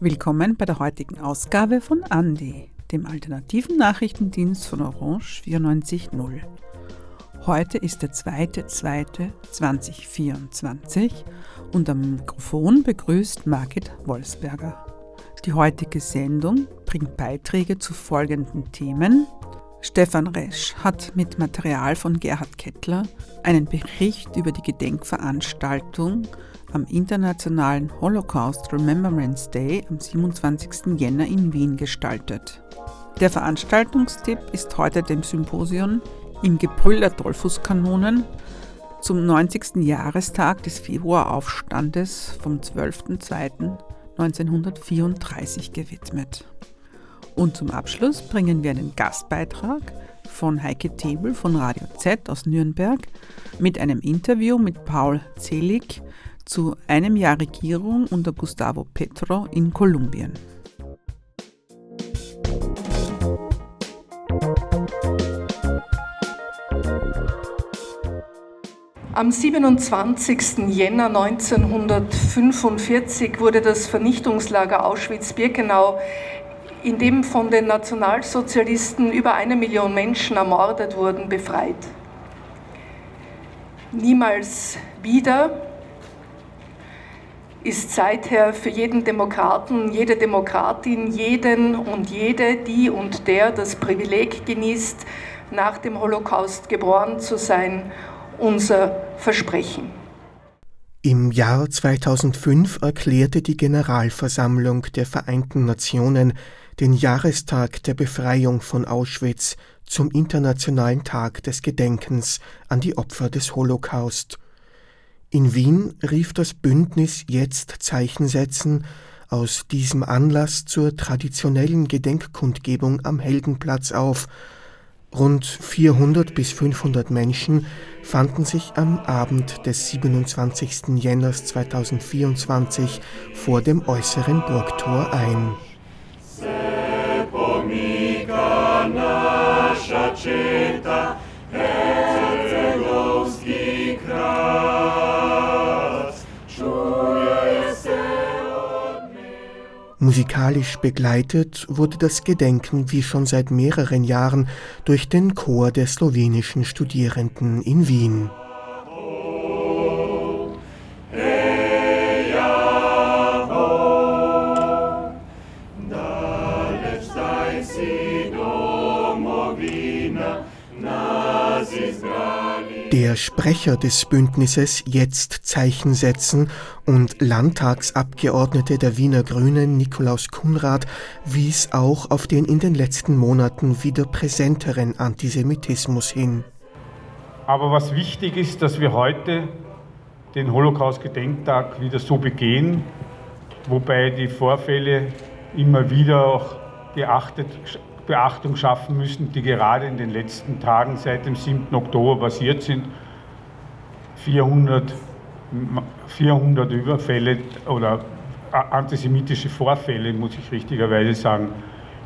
Willkommen bei der heutigen Ausgabe von Andi, dem alternativen Nachrichtendienst von Orange 94.0. Heute ist der 2.2.2024 und am Mikrofon begrüßt Margit Wolfsberger. Die heutige Sendung bringt Beiträge zu folgenden Themen. Stefan Resch hat mit Material von Gerhard Kettler einen Bericht über die Gedenkveranstaltung am Internationalen Holocaust Remembrance Day am 27. Jänner in Wien gestaltet. Der Veranstaltungstipp ist heute dem Symposium im Gebrüll der Dollfusskanonen zum 90. Jahrestag des Februaraufstandes vom 12.02.1934 gewidmet. Und zum Abschluss bringen wir einen Gastbeitrag von Heike Tebel von Radio Z aus Nürnberg mit einem Interview mit Paul Zelig zu einem Jahr Regierung unter Gustavo Petro in Kolumbien. Am 27. Jänner 1945 wurde das Vernichtungslager Auschwitz-Birkenau, in dem von den Nationalsozialisten über eine Million Menschen ermordet wurden, befreit. Niemals wieder ist seither für jeden Demokraten, jede Demokratin, jeden und jede, die und der das Privileg genießt, nach dem Holocaust geboren zu sein, unser Versprechen. Im Jahr 2005 erklärte die Generalversammlung der Vereinten Nationen den Jahrestag der Befreiung von Auschwitz zum Internationalen Tag des Gedenkens an die Opfer des Holocaust. In Wien rief das Bündnis Jetzt Zeichen setzen aus diesem Anlass zur traditionellen Gedenkkundgebung am Heldenplatz auf. Rund 400 bis 500 Menschen fanden sich am Abend des 27. Jänners 2024 vor dem äußeren Burgtor ein. Czyta, Musikalisch begleitet wurde das Gedenken wie schon seit mehreren Jahren durch den Chor der slowenischen Studierenden in Wien. Der Sprecher des Bündnisses Jetzt Zeichen setzen und Landtagsabgeordnete der Wiener Grünen Nikolaus Kunrad wies auch auf den in den letzten Monaten wieder präsenteren Antisemitismus hin. Aber was wichtig ist, dass wir heute den Holocaust-Gedenktag wieder so begehen, wobei die Vorfälle immer wieder auch beachtet Beachtung schaffen müssen, die gerade in den letzten Tagen seit dem 7. Oktober passiert sind. 400, 400 Überfälle oder antisemitische Vorfälle, muss ich richtigerweise sagen,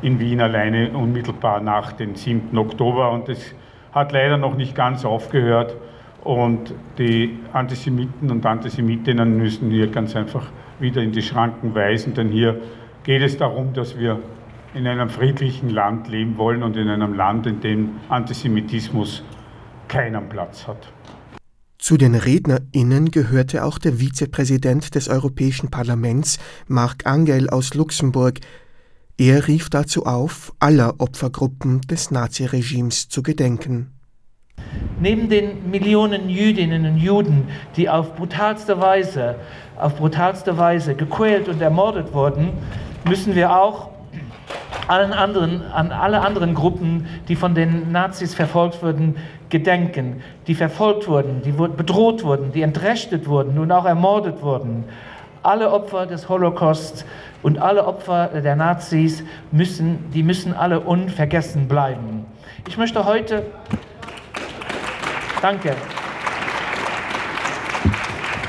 in Wien alleine unmittelbar nach dem 7. Oktober. Und es hat leider noch nicht ganz aufgehört. Und die Antisemiten und Antisemitinnen müssen hier ganz einfach wieder in die Schranken weisen, denn hier geht es darum, dass wir in einem friedlichen Land leben wollen und in einem Land, in dem Antisemitismus keinen Platz hat. Zu den RednerInnen gehörte auch der Vizepräsident des Europäischen Parlaments, Marc Angel aus Luxemburg. Er rief dazu auf, aller Opfergruppen des Naziregimes zu gedenken. Neben den Millionen Jüdinnen und Juden, die auf brutalste Weise, auf brutalste Weise gequält und ermordet wurden, müssen wir auch allen anderen, an alle anderen Gruppen, die von den Nazis verfolgt wurden, gedenken, die verfolgt wurden, die bedroht wurden, die entrechtet wurden und auch ermordet wurden. Alle Opfer des Holocaust und alle Opfer der Nazis müssen, die müssen alle unvergessen bleiben. Ich möchte heute, danke,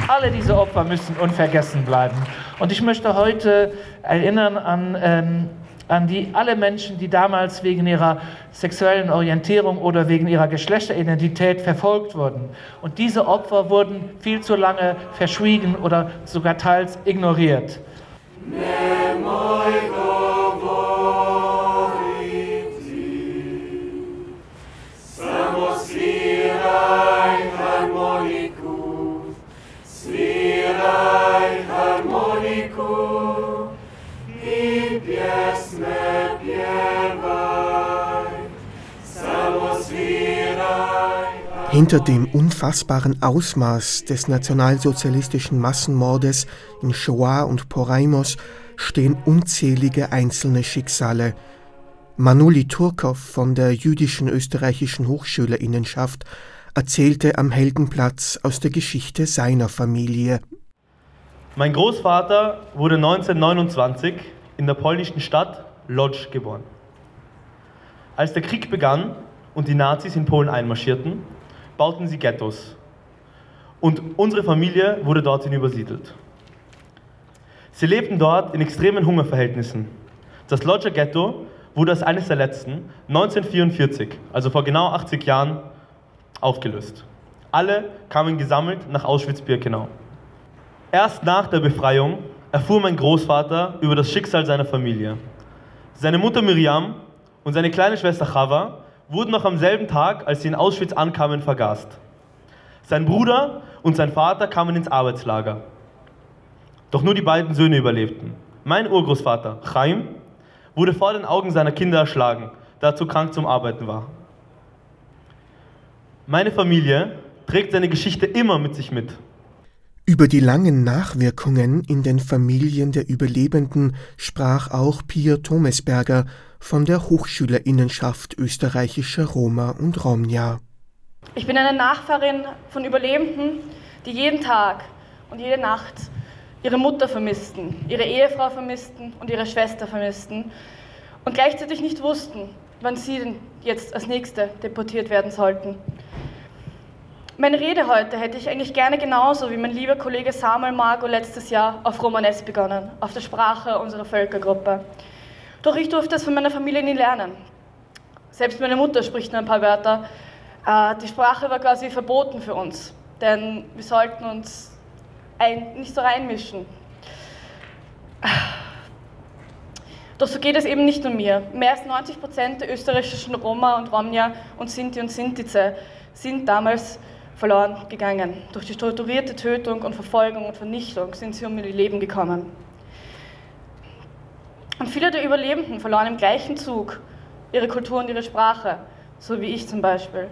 alle diese Opfer müssen unvergessen bleiben. Und ich möchte heute erinnern an ähm, an die alle Menschen, die damals wegen ihrer sexuellen Orientierung oder wegen ihrer Geschlechteridentität verfolgt wurden. Und diese Opfer wurden viel zu lange verschwiegen oder sogar teils ignoriert. Hinter dem unfassbaren Ausmaß des nationalsozialistischen Massenmordes in Shoah und Poraimos stehen unzählige einzelne Schicksale. Manuli Turkow von der jüdischen österreichischen Hochschülerinnenschaft erzählte am Heldenplatz aus der Geschichte seiner Familie. Mein Großvater wurde 1929 in der polnischen Stadt Lodz geboren. Als der Krieg begann und die Nazis in Polen einmarschierten, bauten sie Ghettos. Und unsere Familie wurde dorthin übersiedelt. Sie lebten dort in extremen Hungerverhältnissen. Das Lodger Ghetto wurde als eines der letzten 1944, also vor genau 80 Jahren, aufgelöst. Alle kamen gesammelt nach Auschwitz-Birkenau. Erst nach der Befreiung erfuhr mein Großvater über das Schicksal seiner Familie. Seine Mutter Miriam und seine kleine Schwester Chava wurden noch am selben Tag, als sie in Auschwitz ankamen, vergast. Sein Bruder und sein Vater kamen ins Arbeitslager. Doch nur die beiden Söhne überlebten. Mein Urgroßvater, Chaim, wurde vor den Augen seiner Kinder erschlagen, da er zu krank zum Arbeiten war. Meine Familie trägt seine Geschichte immer mit sich mit. Über die langen Nachwirkungen in den Familien der Überlebenden sprach auch Pia Thomesberger von der Hochschülerinnenschaft österreichischer Roma und Romja. Ich bin eine Nachfahrin von Überlebenden, die jeden Tag und jede Nacht ihre Mutter vermissten, ihre Ehefrau vermissten und ihre Schwester vermissten und gleichzeitig nicht wussten, wann sie denn jetzt als Nächste deportiert werden sollten. Meine Rede heute hätte ich eigentlich gerne genauso wie mein lieber Kollege Samuel Margo letztes Jahr auf Romanes begonnen, auf der Sprache unserer Völkergruppe. Doch ich durfte es von meiner Familie nie lernen. Selbst meine Mutter spricht nur ein paar Wörter. Äh, die Sprache war quasi verboten für uns, denn wir sollten uns nicht so reinmischen. Doch so geht es eben nicht nur mir. Mehr als 90 Prozent der österreichischen Roma und Romja und Sinti und Sintize sind damals verloren gegangen. Durch die strukturierte Tötung und Verfolgung und Vernichtung sind sie um ihr Leben gekommen. Und viele der Überlebenden verloren im gleichen Zug ihre Kultur und ihre Sprache, so wie ich zum Beispiel.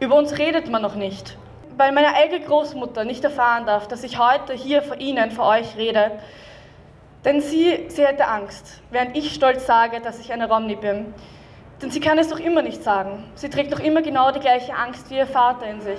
Über uns redet man noch nicht. Weil meine eigene Großmutter nicht erfahren darf, dass ich heute hier vor Ihnen, vor euch rede, denn sie, sie hätte Angst, während ich stolz sage, dass ich eine Romney bin. Denn sie kann es doch immer nicht sagen. Sie trägt doch immer genau die gleiche Angst wie ihr Vater in sich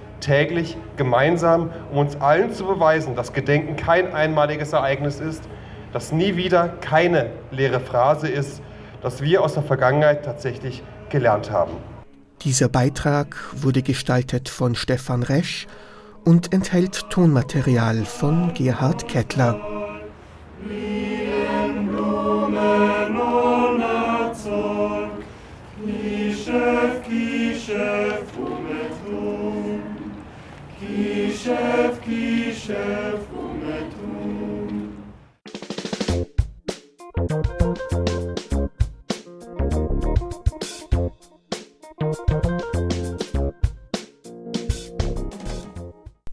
täglich gemeinsam, um uns allen zu beweisen, dass Gedenken kein einmaliges Ereignis ist, dass nie wieder keine leere Phrase ist, dass wir aus der Vergangenheit tatsächlich gelernt haben. Dieser Beitrag wurde gestaltet von Stefan Resch und enthält Tonmaterial von Gerhard Kettler.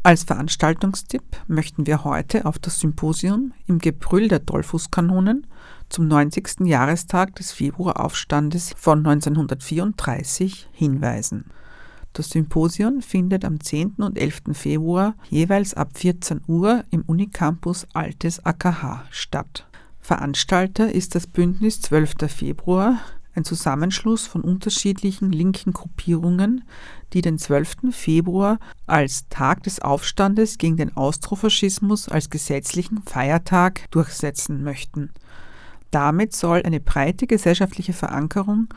Als Veranstaltungstipp möchten wir heute auf das Symposium im Gebrüll der Dollfußkanonen zum 90. Jahrestag des Februaraufstandes von 1934 hinweisen. Das Symposium findet am 10. und 11. Februar jeweils ab 14 Uhr im Unicampus Altes AKH statt. Veranstalter ist das Bündnis 12. Februar, ein Zusammenschluss von unterschiedlichen linken Gruppierungen, die den 12. Februar als Tag des Aufstandes gegen den Austrofaschismus als gesetzlichen Feiertag durchsetzen möchten. Damit soll eine breite gesellschaftliche Verankerung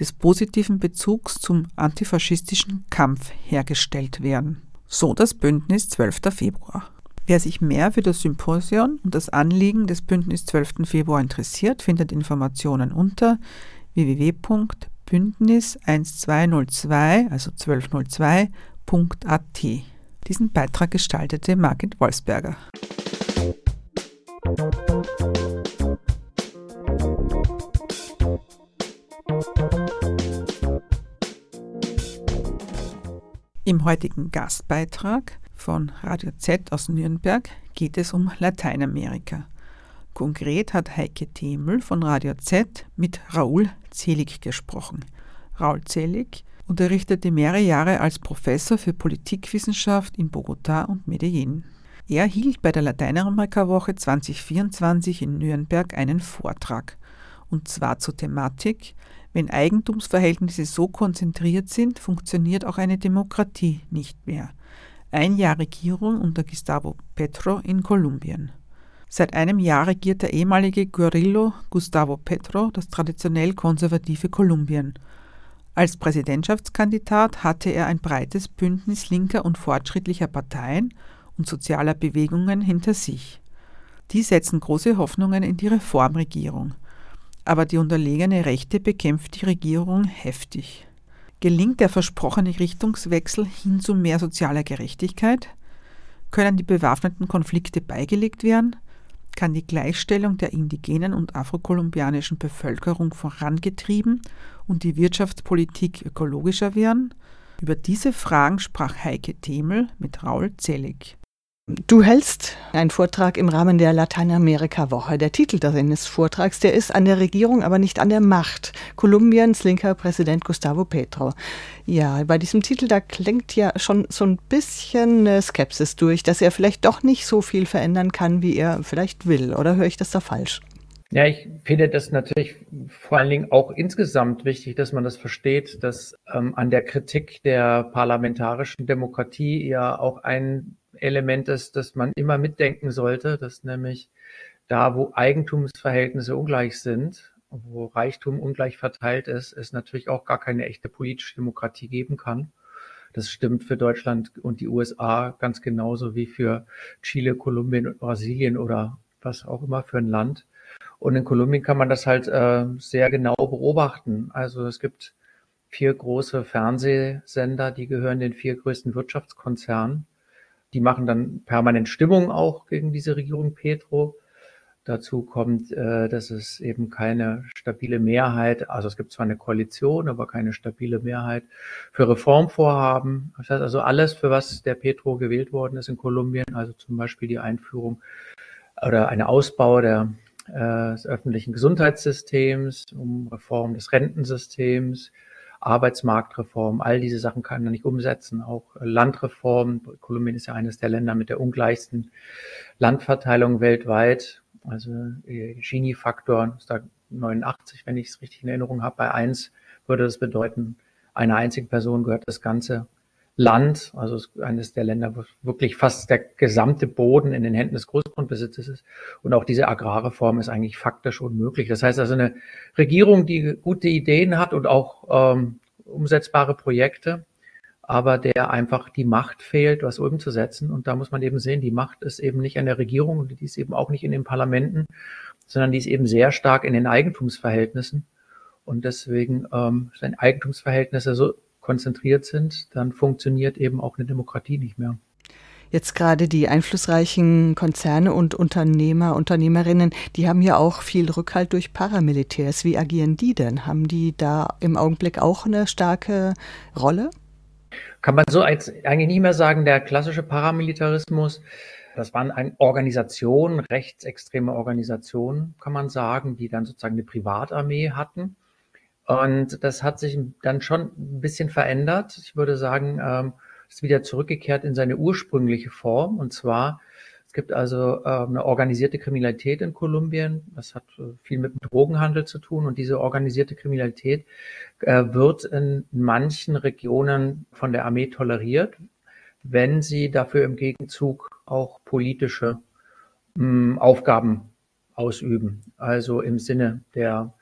des positiven Bezugs zum antifaschistischen Kampf hergestellt werden. So das Bündnis 12. Februar. Wer sich mehr für das Symposion und das Anliegen des Bündnis 12. Februar interessiert, findet Informationen unter www.bündnis1202, also 1202.at. Diesen Beitrag gestaltete Margit Wolfsberger. Im heutigen Gastbeitrag von Radio Z aus Nürnberg geht es um Lateinamerika. Konkret hat Heike Themel von Radio Z mit Raoul Zelig gesprochen. Raoul Zelig unterrichtete mehrere Jahre als Professor für Politikwissenschaft in Bogotá und Medellin. Er hielt bei der Lateinamerika-Woche 2024 in Nürnberg einen Vortrag, und zwar zur Thematik wenn Eigentumsverhältnisse so konzentriert sind, funktioniert auch eine Demokratie nicht mehr. Ein Jahr Regierung unter Gustavo Petro in Kolumbien. Seit einem Jahr regiert der ehemalige Guerrillo Gustavo Petro das traditionell konservative Kolumbien. Als Präsidentschaftskandidat hatte er ein breites Bündnis linker und fortschrittlicher Parteien und sozialer Bewegungen hinter sich. Die setzen große Hoffnungen in die Reformregierung aber die unterlegene Rechte bekämpft die Regierung heftig. Gelingt der versprochene Richtungswechsel hin zu mehr sozialer Gerechtigkeit? Können die bewaffneten Konflikte beigelegt werden? Kann die Gleichstellung der indigenen und afrokolumbianischen Bevölkerung vorangetrieben und die Wirtschaftspolitik ökologischer werden? Über diese Fragen sprach Heike Themel mit Raul Zelig. Du hältst einen Vortrag im Rahmen der Lateinamerika-Woche. Der Titel deines Vortrags, der ist an der Regierung, aber nicht an der Macht. Kolumbiens linker Präsident Gustavo Petro. Ja, bei diesem Titel, da klingt ja schon so ein bisschen Skepsis durch, dass er vielleicht doch nicht so viel verändern kann, wie er vielleicht will. Oder höre ich das da falsch? Ja, ich finde das natürlich vor allen Dingen auch insgesamt wichtig, dass man das versteht, dass ähm, an der Kritik der parlamentarischen Demokratie ja auch ein Element ist, das man immer mitdenken sollte, dass nämlich da, wo Eigentumsverhältnisse ungleich sind, wo Reichtum ungleich verteilt ist, es natürlich auch gar keine echte politische Demokratie geben kann. Das stimmt für Deutschland und die USA ganz genauso wie für Chile, Kolumbien und Brasilien oder was auch immer für ein Land. Und in Kolumbien kann man das halt äh, sehr genau beobachten. Also es gibt vier große Fernsehsender, die gehören den vier größten Wirtschaftskonzernen. Die machen dann permanent Stimmung auch gegen diese Regierung Petro. Dazu kommt, äh, dass es eben keine stabile Mehrheit, also es gibt zwar eine Koalition, aber keine stabile Mehrheit für Reformvorhaben. Das heißt also alles, für was der Petro gewählt worden ist in Kolumbien, also zum Beispiel die Einführung oder eine Ausbau der, äh, des öffentlichen Gesundheitssystems, um Reform des Rentensystems, Arbeitsmarktreform, all diese Sachen kann er nicht umsetzen. Auch Landreform. Kolumbien ist ja eines der Länder mit der ungleichsten Landverteilung weltweit. Also Gini-Faktor ist da 89, wenn ich es richtig in Erinnerung habe. Bei eins würde das bedeuten, einer einzigen Person gehört das ganze Land, also eines der Länder, wo wirklich fast der gesamte Boden in den Händen des Großgrundbesitzes ist. Und auch diese Agrarreform ist eigentlich faktisch unmöglich. Das heißt also eine Regierung, die gute Ideen hat und auch ähm, umsetzbare Projekte, aber der einfach die Macht fehlt, was umzusetzen. Und da muss man eben sehen, die Macht ist eben nicht an der Regierung und die ist eben auch nicht in den Parlamenten, sondern die ist eben sehr stark in den Eigentumsverhältnissen. Und deswegen ähm, sind Eigentumsverhältnisse so konzentriert sind, dann funktioniert eben auch eine Demokratie nicht mehr. Jetzt gerade die einflussreichen Konzerne und Unternehmer, Unternehmerinnen, die haben ja auch viel Rückhalt durch Paramilitärs. Wie agieren die denn? Haben die da im Augenblick auch eine starke Rolle? Kann man so eigentlich nicht mehr sagen, der klassische Paramilitarismus, das waren Organisationen, rechtsextreme Organisationen, kann man sagen, die dann sozusagen eine Privatarmee hatten und das hat sich dann schon ein bisschen verändert. Ich würde sagen, ähm, ist wieder zurückgekehrt in seine ursprüngliche Form. Und zwar Es gibt also äh, eine organisierte Kriminalität in Kolumbien. Das hat äh, viel mit dem Drogenhandel zu tun. Und diese organisierte Kriminalität äh, wird in manchen Regionen von der Armee toleriert, wenn sie dafür im Gegenzug auch politische hm, Aufgaben ausüben. Also im Sinne der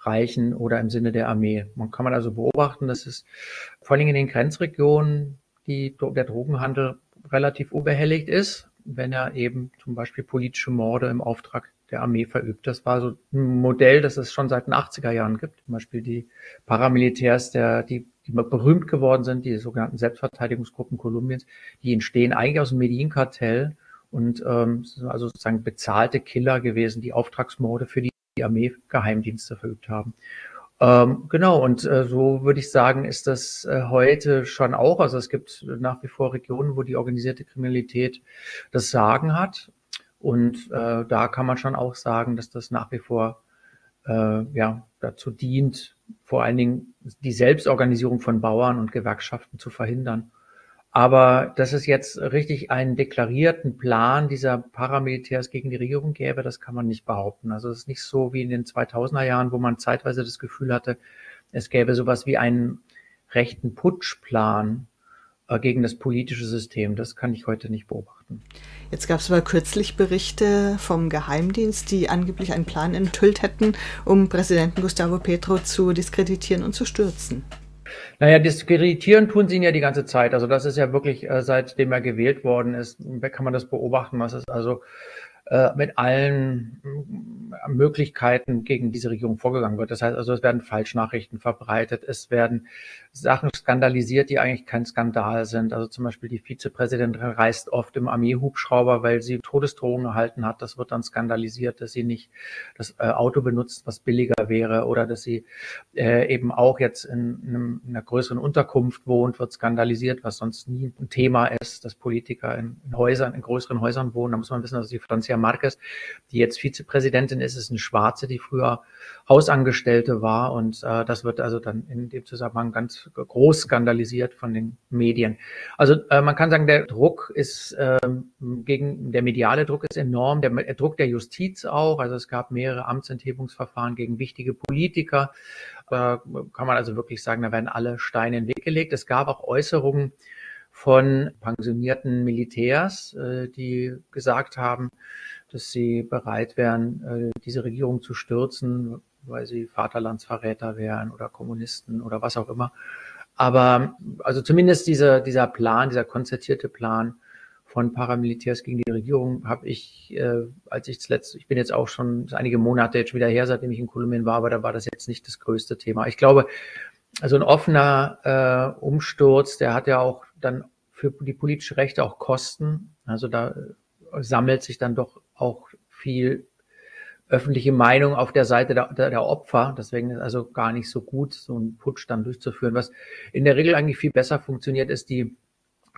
Reichen oder im Sinne der Armee. Man kann man also beobachten, dass es vor allem in den Grenzregionen die, der Drogenhandel relativ unbehelligt ist wenn er eben zum Beispiel politische Morde im Auftrag der Armee verübt. Das war so ein Modell, das es schon seit den 80er Jahren gibt. Zum Beispiel die Paramilitärs, der, die, die berühmt geworden sind, die sogenannten Selbstverteidigungsgruppen Kolumbiens, die entstehen eigentlich aus dem Medellin-Kartell und ähm, sind also sozusagen bezahlte Killer gewesen, die Auftragsmorde für die Armeegeheimdienste verübt haben. Ähm, genau, und äh, so würde ich sagen, ist das äh, heute schon auch. Also es gibt nach wie vor Regionen, wo die organisierte Kriminalität das Sagen hat. Und äh, da kann man schon auch sagen, dass das nach wie vor äh, ja, dazu dient, vor allen Dingen die Selbstorganisierung von Bauern und Gewerkschaften zu verhindern. Aber dass es jetzt richtig einen deklarierten Plan dieser Paramilitärs gegen die Regierung gäbe, das kann man nicht behaupten. Also es ist nicht so wie in den 2000er Jahren, wo man zeitweise das Gefühl hatte, es gäbe sowas wie einen rechten Putschplan äh, gegen das politische System. Das kann ich heute nicht beobachten. Jetzt gab es aber kürzlich Berichte vom Geheimdienst, die angeblich einen Plan enthüllt hätten, um Präsidenten Gustavo Petro zu diskreditieren und zu stürzen. Naja, diskreditieren tun sie ihn ja die ganze Zeit. Also das ist ja wirklich, äh, seitdem er gewählt worden ist, kann man das beobachten, was es also äh, mit allen äh, Möglichkeiten gegen diese Regierung vorgegangen wird. Das heißt also, es werden Falschnachrichten verbreitet, es werden Sachen skandalisiert, die eigentlich kein Skandal sind. Also zum Beispiel die Vizepräsidentin reist oft im Armeehubschrauber, weil sie Todesdrohungen erhalten hat. Das wird dann skandalisiert, dass sie nicht das äh, Auto benutzt, was billiger wäre, oder dass sie äh, eben auch jetzt in, in, einer größeren Unterkunft wohnt, wird skandalisiert, was sonst nie ein Thema ist, dass Politiker in, in Häusern, in größeren Häusern wohnen. Da muss man wissen, dass die Francia Marquez, die jetzt Vizepräsidentin ist, ist eine Schwarze, die früher Hausangestellte war. Und äh, das wird also dann in dem Zusammenhang ganz groß skandalisiert von den Medien. Also äh, man kann sagen, der Druck ist äh, gegen der mediale Druck ist enorm, der, der Druck der Justiz auch. Also es gab mehrere Amtsenthebungsverfahren gegen wichtige Politiker. Da kann man also wirklich sagen, da werden alle Steine in den Weg gelegt. Es gab auch Äußerungen von pensionierten Militärs, äh, die gesagt haben, dass sie bereit wären, äh, diese Regierung zu stürzen, weil sie Vaterlandsverräter wären oder Kommunisten oder was auch immer. Aber also zumindest dieser, dieser Plan, dieser konzertierte Plan von Paramilitärs gegen die Regierung habe ich, äh, als ich zuletzt, ich bin jetzt auch schon einige Monate jetzt wieder her, seitdem ich in Kolumbien war, aber da war das jetzt nicht das größte Thema. Ich glaube, also ein offener äh, Umsturz, der hat ja auch dann für die politische Rechte auch Kosten. Also da äh, sammelt sich dann doch auch viel öffentliche Meinung auf der Seite der, der, der, Opfer. Deswegen ist also gar nicht so gut, so einen Putsch dann durchzuführen. Was in der Regel eigentlich viel besser funktioniert, ist die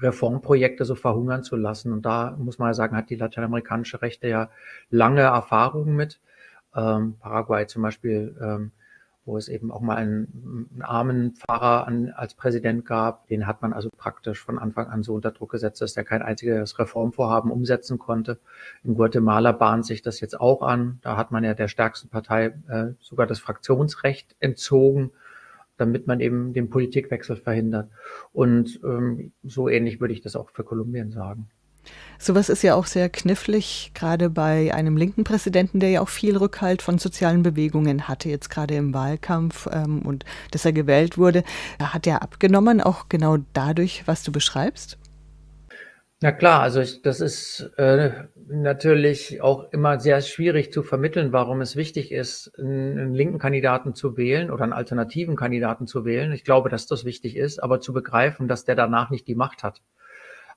Reformprojekte so verhungern zu lassen. Und da muss man ja sagen, hat die lateinamerikanische Rechte ja lange Erfahrungen mit. Ähm, Paraguay zum Beispiel ähm, wo es eben auch mal einen, einen armen Pfarrer an, als Präsident gab. Den hat man also praktisch von Anfang an so unter Druck gesetzt, dass er kein einziges Reformvorhaben umsetzen konnte. In Guatemala bahnt sich das jetzt auch an. Da hat man ja der stärksten Partei äh, sogar das Fraktionsrecht entzogen damit man eben den Politikwechsel verhindert. Und ähm, so ähnlich würde ich das auch für Kolumbien sagen. Sowas ist ja auch sehr knifflig, gerade bei einem linken Präsidenten, der ja auch viel Rückhalt von sozialen Bewegungen hatte, jetzt gerade im Wahlkampf ähm, und dass er gewählt wurde. Hat er abgenommen, auch genau dadurch, was du beschreibst? Na klar, also ich, das ist äh, natürlich auch immer sehr schwierig zu vermitteln, warum es wichtig ist, einen, einen, linken Kandidaten zu wählen oder einen alternativen Kandidaten zu wählen. Ich glaube, dass das wichtig ist, aber zu begreifen, dass der danach nicht die Macht hat.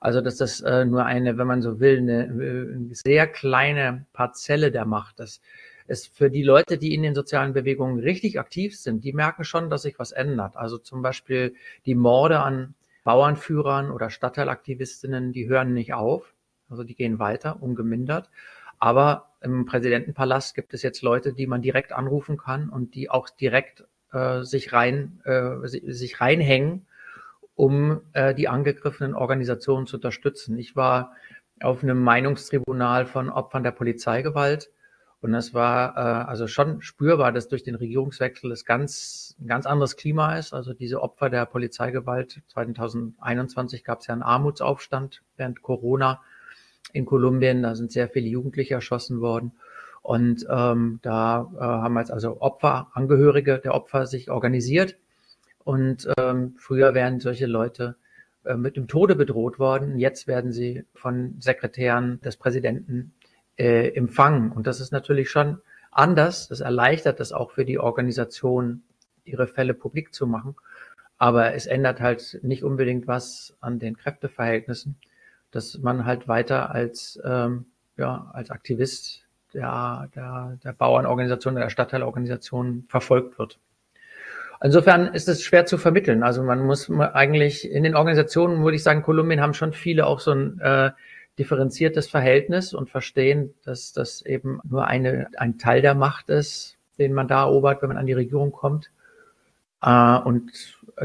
Also dass das äh, nur eine, wenn man so will, eine, eine sehr kleine Parzelle der Macht ist. Es für die Leute, die in den sozialen Bewegungen richtig aktiv sind, die merken schon, dass sich was ändert. Also zum Beispiel die Morde an Bauernführern oder Stadtteilaktivistinnen, die hören nicht auf. Also die gehen weiter, ungemindert. Aber im Präsidentenpalast gibt es jetzt Leute, die man direkt anrufen kann und die auch direkt äh, sich rein, äh, sich reinhängen um äh, die angegriffenen Organisationen zu unterstützen. Ich war auf einem Meinungstribunal von Opfern der Polizeigewalt. Und das war äh, also schon spürbar, dass durch den Regierungswechsel es ganz, ein ganz anderes Klima ist. Also diese Opfer der Polizeigewalt 2021 gab es ja einen Armutsaufstand während Corona in Kolumbien. Da sind sehr viele Jugendliche erschossen worden. Und ähm, da äh, haben jetzt also Opfer, Angehörige der Opfer sich organisiert. Und ähm, früher wären solche Leute äh, mit dem Tode bedroht worden. Jetzt werden sie von Sekretären des Präsidenten äh, empfangen. Und das ist natürlich schon anders. Das erleichtert es auch für die Organisation, ihre Fälle publik zu machen. Aber es ändert halt nicht unbedingt was an den Kräfteverhältnissen, dass man halt weiter als, ähm, ja, als Aktivist der, der, der Bauernorganisation, der Stadtteilorganisation verfolgt wird. Insofern ist es schwer zu vermitteln. Also man muss eigentlich in den Organisationen, würde ich sagen, Kolumbien haben schon viele auch so ein äh, differenziertes Verhältnis und verstehen, dass das eben nur eine, ein Teil der Macht ist, den man da erobert, wenn man an die Regierung kommt. Äh, und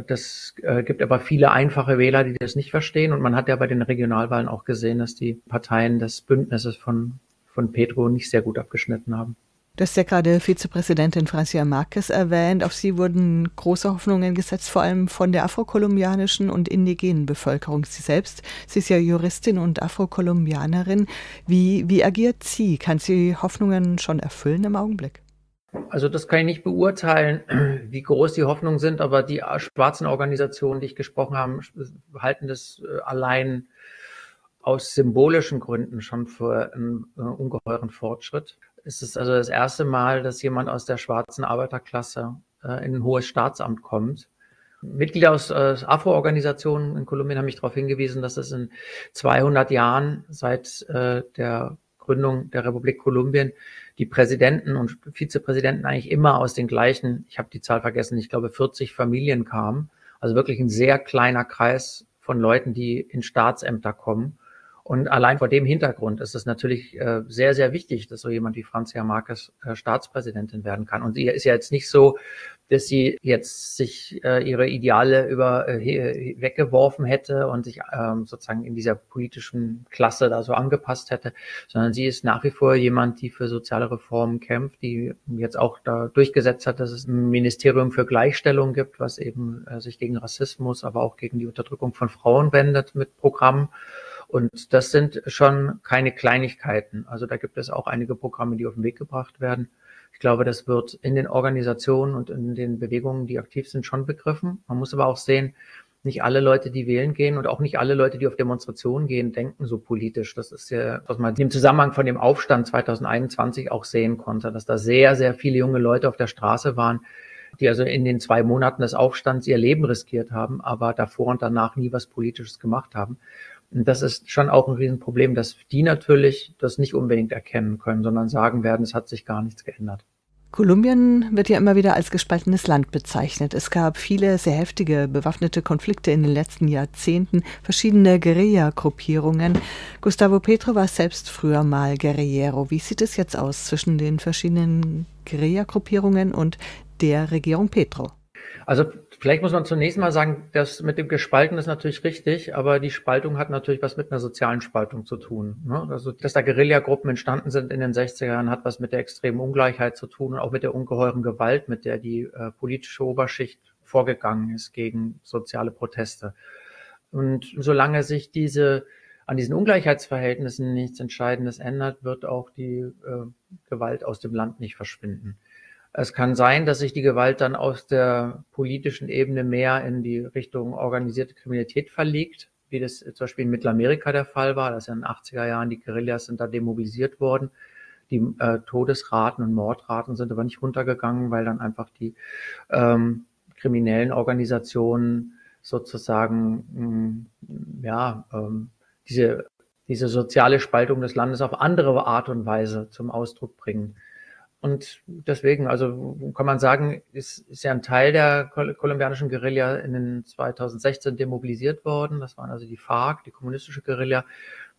das äh, gibt aber viele einfache Wähler, die das nicht verstehen. Und man hat ja bei den Regionalwahlen auch gesehen, dass die Parteien des Bündnisses von, von Pedro nicht sehr gut abgeschnitten haben. Du hast ja gerade Vizepräsidentin Francia Marquez erwähnt. Auf sie wurden große Hoffnungen gesetzt, vor allem von der afrokolumbianischen und indigenen Bevölkerung. Sie selbst, sie ist ja Juristin und Afrokolumbianerin. Wie, wie agiert sie? Kann sie Hoffnungen schon erfüllen im Augenblick? Also das kann ich nicht beurteilen, wie groß die Hoffnungen sind, aber die schwarzen Organisationen, die ich gesprochen habe, halten das äh, allein aus symbolischen Gründen schon für einen äh, ungeheuren Fortschritt. Es ist also das erste Mal, dass jemand aus der schwarzen Arbeiterklasse äh, in ein hohes Staatsamt kommt. Mitglieder aus, äh, Afro-Organisationen in Kolumbien haben mich darauf hingewiesen, dass es in 200 Jahren seit äh, der Gründung der Republik Kolumbien die Präsidenten und Vizepräsidenten eigentlich immer aus den gleichen, ich habe die Zahl vergessen, ich glaube 40 Familien kamen. Also wirklich ein sehr kleiner Kreis von Leuten, die in Staatsämter kommen. Und allein vor dem Hintergrund ist es natürlich äh, sehr, sehr wichtig, dass so jemand wie Franzia Marquez äh, Staatspräsidentin werden kann. Und sie ist ja jetzt nicht so, dass sie jetzt sich äh, ihre Ideale über äh, weggeworfen hätte und sich ähm, sozusagen in dieser politischen Klasse da so angepasst hätte, sondern sie ist nach wie vor jemand, die für soziale Reformen kämpft, die jetzt auch da durchgesetzt hat, dass es ein Ministerium für Gleichstellung gibt, was eben äh, sich gegen Rassismus, aber auch gegen die Unterdrückung von Frauen wendet mit Programmen. Und das sind schon keine Kleinigkeiten. Also da gibt es auch einige Programme, die auf den Weg gebracht werden. Ich glaube, das wird in den Organisationen und in den Bewegungen, die aktiv sind, schon begriffen. Man muss aber auch sehen, nicht alle Leute, die wählen gehen und auch nicht alle Leute, die auf Demonstrationen gehen, denken so politisch. Das ist ja, was man im Zusammenhang von dem Aufstand 2021 auch sehen konnte, dass da sehr, sehr viele junge Leute auf der Straße waren, die also in den zwei Monaten des Aufstands ihr Leben riskiert haben, aber davor und danach nie was Politisches gemacht haben. Und das ist schon auch ein Riesenproblem, dass die natürlich das nicht unbedingt erkennen können, sondern sagen werden, es hat sich gar nichts geändert. Kolumbien wird ja immer wieder als gespaltenes Land bezeichnet. Es gab viele sehr heftige bewaffnete Konflikte in den letzten Jahrzehnten, verschiedene Guerilla-Gruppierungen. Gustavo Petro war selbst früher mal Guerillero. Wie sieht es jetzt aus zwischen den verschiedenen Guerilla-Gruppierungen und der Regierung Petro? Also vielleicht muss man zunächst mal sagen, das mit dem Gespalten ist natürlich richtig, aber die Spaltung hat natürlich was mit einer sozialen Spaltung zu tun. Ne? Also dass da Guerillagruppen entstanden sind in den 60er Jahren, hat was mit der extremen Ungleichheit zu tun und auch mit der ungeheuren Gewalt, mit der die äh, politische Oberschicht vorgegangen ist gegen soziale Proteste. Und solange sich diese an diesen Ungleichheitsverhältnissen nichts Entscheidendes ändert, wird auch die äh, Gewalt aus dem Land nicht verschwinden. Es kann sein, dass sich die Gewalt dann aus der politischen Ebene mehr in die Richtung organisierte Kriminalität verlegt, wie das zum Beispiel in Mittelamerika der Fall war. Das ist ja in den 80er Jahren, die Guerillas sind da demobilisiert worden. Die äh, Todesraten und Mordraten sind aber nicht runtergegangen, weil dann einfach die ähm, kriminellen Organisationen sozusagen mh, mm, ja ähm, diese diese soziale Spaltung des Landes auf andere Art und Weise zum Ausdruck bringen. Und deswegen, also kann man sagen, ist, ist ja ein Teil der kolumbianischen Guerilla in den 2016 demobilisiert worden. Das waren also die FARC, die kommunistische Guerilla.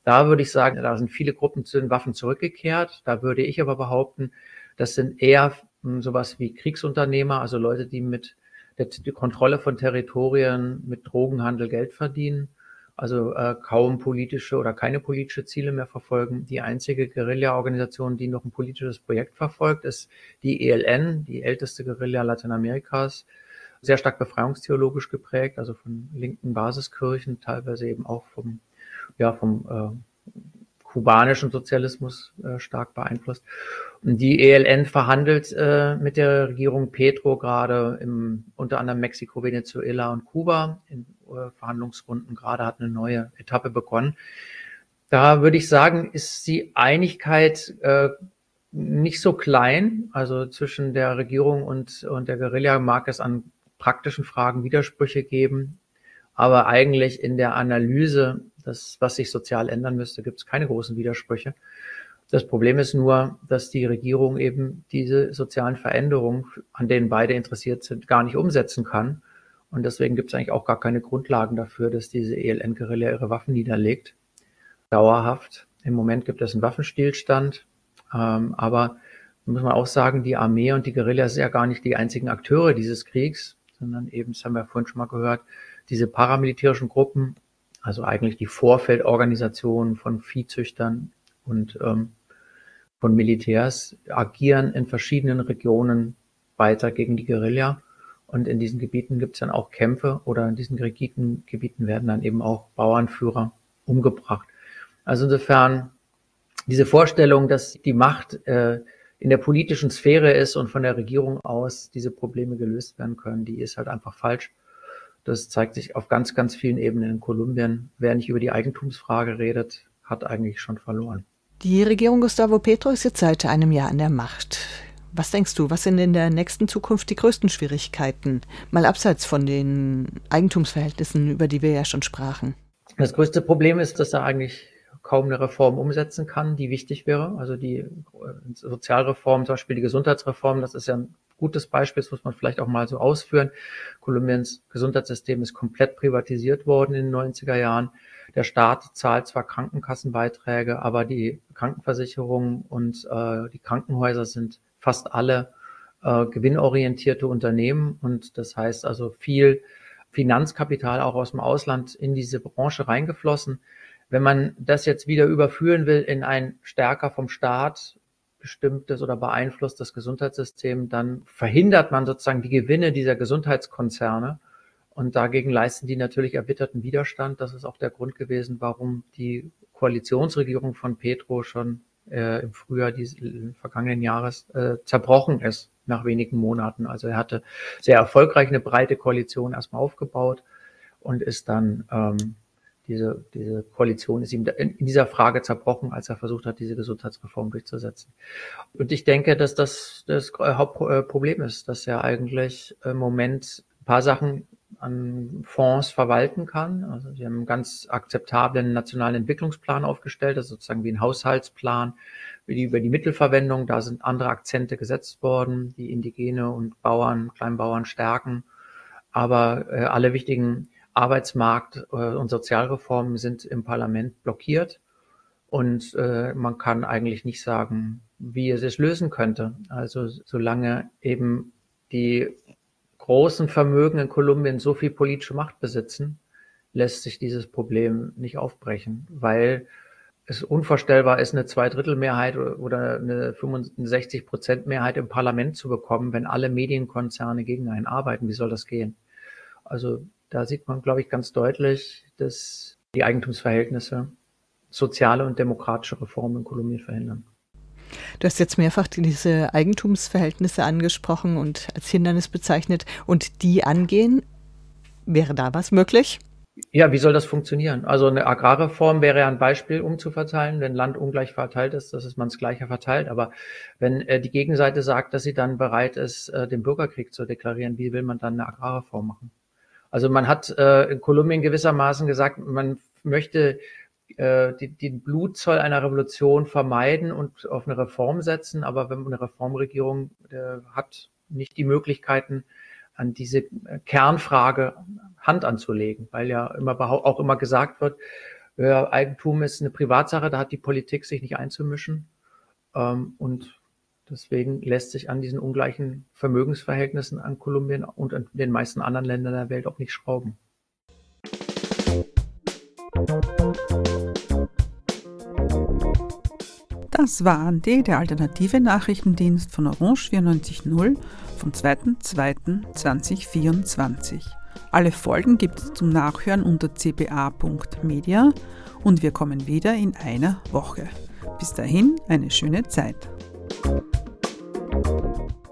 Da würde ich sagen, da sind viele Gruppen zu den Waffen zurückgekehrt. Da würde ich aber behaupten, das sind eher hm, sowas wie Kriegsunternehmer, also Leute, die mit der die Kontrolle von Territorien, mit Drogenhandel Geld verdienen. Also äh, kaum politische oder keine politische Ziele mehr verfolgen. Die einzige Guerilla-Organisation, die noch ein politisches Projekt verfolgt, ist die ELN, die älteste Guerilla Lateinamerikas, sehr stark befreiungstheologisch geprägt, also von linken Basiskirchen, teilweise eben auch vom, ja, vom äh, kubanischen Sozialismus äh, stark beeinflusst. Und die ELN verhandelt äh, mit der Regierung Petro gerade im unter anderem Mexiko, Venezuela und Kuba in äh, Verhandlungsrunden gerade hat eine neue Etappe begonnen. Da würde ich sagen, ist die Einigkeit äh, nicht so klein. Also zwischen der Regierung und, und der Guerilla mag es an praktischen Fragen Widersprüche geben. Aber eigentlich in der Analyse, das, was sich sozial ändern müsste, gibt es keine großen Widersprüche. Das Problem ist nur, dass die Regierung eben diese sozialen Veränderungen, an denen beide interessiert sind, gar nicht umsetzen kann. Und deswegen gibt es eigentlich auch gar keine Grundlagen dafür, dass diese ELN-Guerilla ihre Waffen niederlegt. Dauerhaft. Im Moment gibt es einen Waffenstillstand. Ähm, aber muss man auch sagen, die Armee und die Guerilla sind ja gar nicht die einzigen Akteure dieses Kriegs, sondern eben, das haben wir vorhin schon mal gehört, diese paramilitärischen Gruppen, also eigentlich die Vorfeldorganisationen von Viehzüchtern und ähm, von Militärs, agieren in verschiedenen Regionen weiter gegen die Guerilla. Und in diesen Gebieten gibt es dann auch Kämpfe oder in diesen Gebieten, Gebieten werden dann eben auch Bauernführer umgebracht. Also insofern diese Vorstellung, dass die Macht äh, in der politischen Sphäre ist und von der Regierung aus diese Probleme gelöst werden können, die ist halt einfach falsch. Das zeigt sich auf ganz, ganz vielen Ebenen in Kolumbien. Wer nicht über die Eigentumsfrage redet, hat eigentlich schon verloren. Die Regierung Gustavo Petro ist jetzt seit einem Jahr an der Macht. Was denkst du, was sind in der nächsten Zukunft die größten Schwierigkeiten? Mal abseits von den Eigentumsverhältnissen, über die wir ja schon sprachen. Das größte Problem ist, dass er eigentlich kaum eine Reform umsetzen kann, die wichtig wäre. Also die äh, Sozialreform, zum Beispiel die Gesundheitsreform, das ist ja ein gutes Beispiel, das muss man vielleicht auch mal so ausführen. Kolumbiens Gesundheitssystem ist komplett privatisiert worden in den 90er Jahren. Der Staat zahlt zwar Krankenkassenbeiträge, aber die Krankenversicherung und äh, die Krankenhäuser sind fast alle äh, gewinnorientierte Unternehmen und das heißt also viel Finanzkapital auch aus dem Ausland in diese Branche reingeflossen. Wenn man das jetzt wieder überführen will in ein stärker vom Staat bestimmtes oder beeinflusstes Gesundheitssystem, dann verhindert man sozusagen die Gewinne dieser Gesundheitskonzerne. Und dagegen leisten die natürlich erbitterten Widerstand. Das ist auch der Grund gewesen, warum die Koalitionsregierung von Petro schon äh, im Frühjahr dieses vergangenen Jahres äh, zerbrochen ist nach wenigen Monaten. Also er hatte sehr erfolgreich eine breite Koalition erstmal aufgebaut und ist dann ähm, diese, diese Koalition ist ihm in dieser Frage zerbrochen, als er versucht hat, diese Gesundheitsreform durchzusetzen. Und ich denke, dass das das Hauptproblem ist, dass er eigentlich im Moment ein paar Sachen an Fonds verwalten kann. Also sie haben einen ganz akzeptablen nationalen Entwicklungsplan aufgestellt, das ist sozusagen wie ein Haushaltsplan über die Mittelverwendung. Da sind andere Akzente gesetzt worden, die Indigene und Bauern, Kleinbauern stärken. Aber äh, alle wichtigen Arbeitsmarkt- äh, und Sozialreformen sind im Parlament blockiert. Und äh, man kann eigentlich nicht sagen, wie es es lösen könnte. Also solange eben die großen Vermögen in Kolumbien so viel politische Macht besitzen, lässt sich dieses Problem nicht aufbrechen, weil es unvorstellbar ist, eine Zweidrittelmehrheit oder eine 65 Prozent Mehrheit im Parlament zu bekommen, wenn alle Medienkonzerne gegen einen arbeiten. Wie soll das gehen? Also da sieht man, glaube ich, ganz deutlich, dass die Eigentumsverhältnisse soziale und demokratische Reformen in Kolumbien verhindern. Du hast jetzt mehrfach diese Eigentumsverhältnisse angesprochen und als Hindernis bezeichnet und die angehen. Wäre da was möglich? Ja, wie soll das funktionieren? Also eine Agrarreform wäre ja ein Beispiel, um zu verteilen. Wenn Land ungleich verteilt ist, dass man es gleicher verteilt. Aber wenn äh, die Gegenseite sagt, dass sie dann bereit ist, äh, den Bürgerkrieg zu deklarieren, wie will man dann eine Agrarreform machen? Also man hat äh, in Kolumbien gewissermaßen gesagt, man möchte äh, die, den Blutzoll einer Revolution vermeiden und auf eine Reform setzen. Aber wenn eine Reformregierung äh, hat, nicht die Möglichkeiten, an diese Kernfrage Hand anzulegen, weil ja immer auch immer gesagt wird, ja, Eigentum ist eine Privatsache, da hat die Politik sich nicht einzumischen. Ähm, und deswegen lässt sich an diesen ungleichen Vermögensverhältnissen an Kolumbien und an den meisten anderen Ländern der Welt auch nicht schrauben. Das war Ande, der alternative Nachrichtendienst von Orange 94.0 vom 2.2.2024. Alle Folgen gibt es zum Nachhören unter cba.media und wir kommen wieder in einer Woche. Bis dahin eine schöne Zeit. Thank you.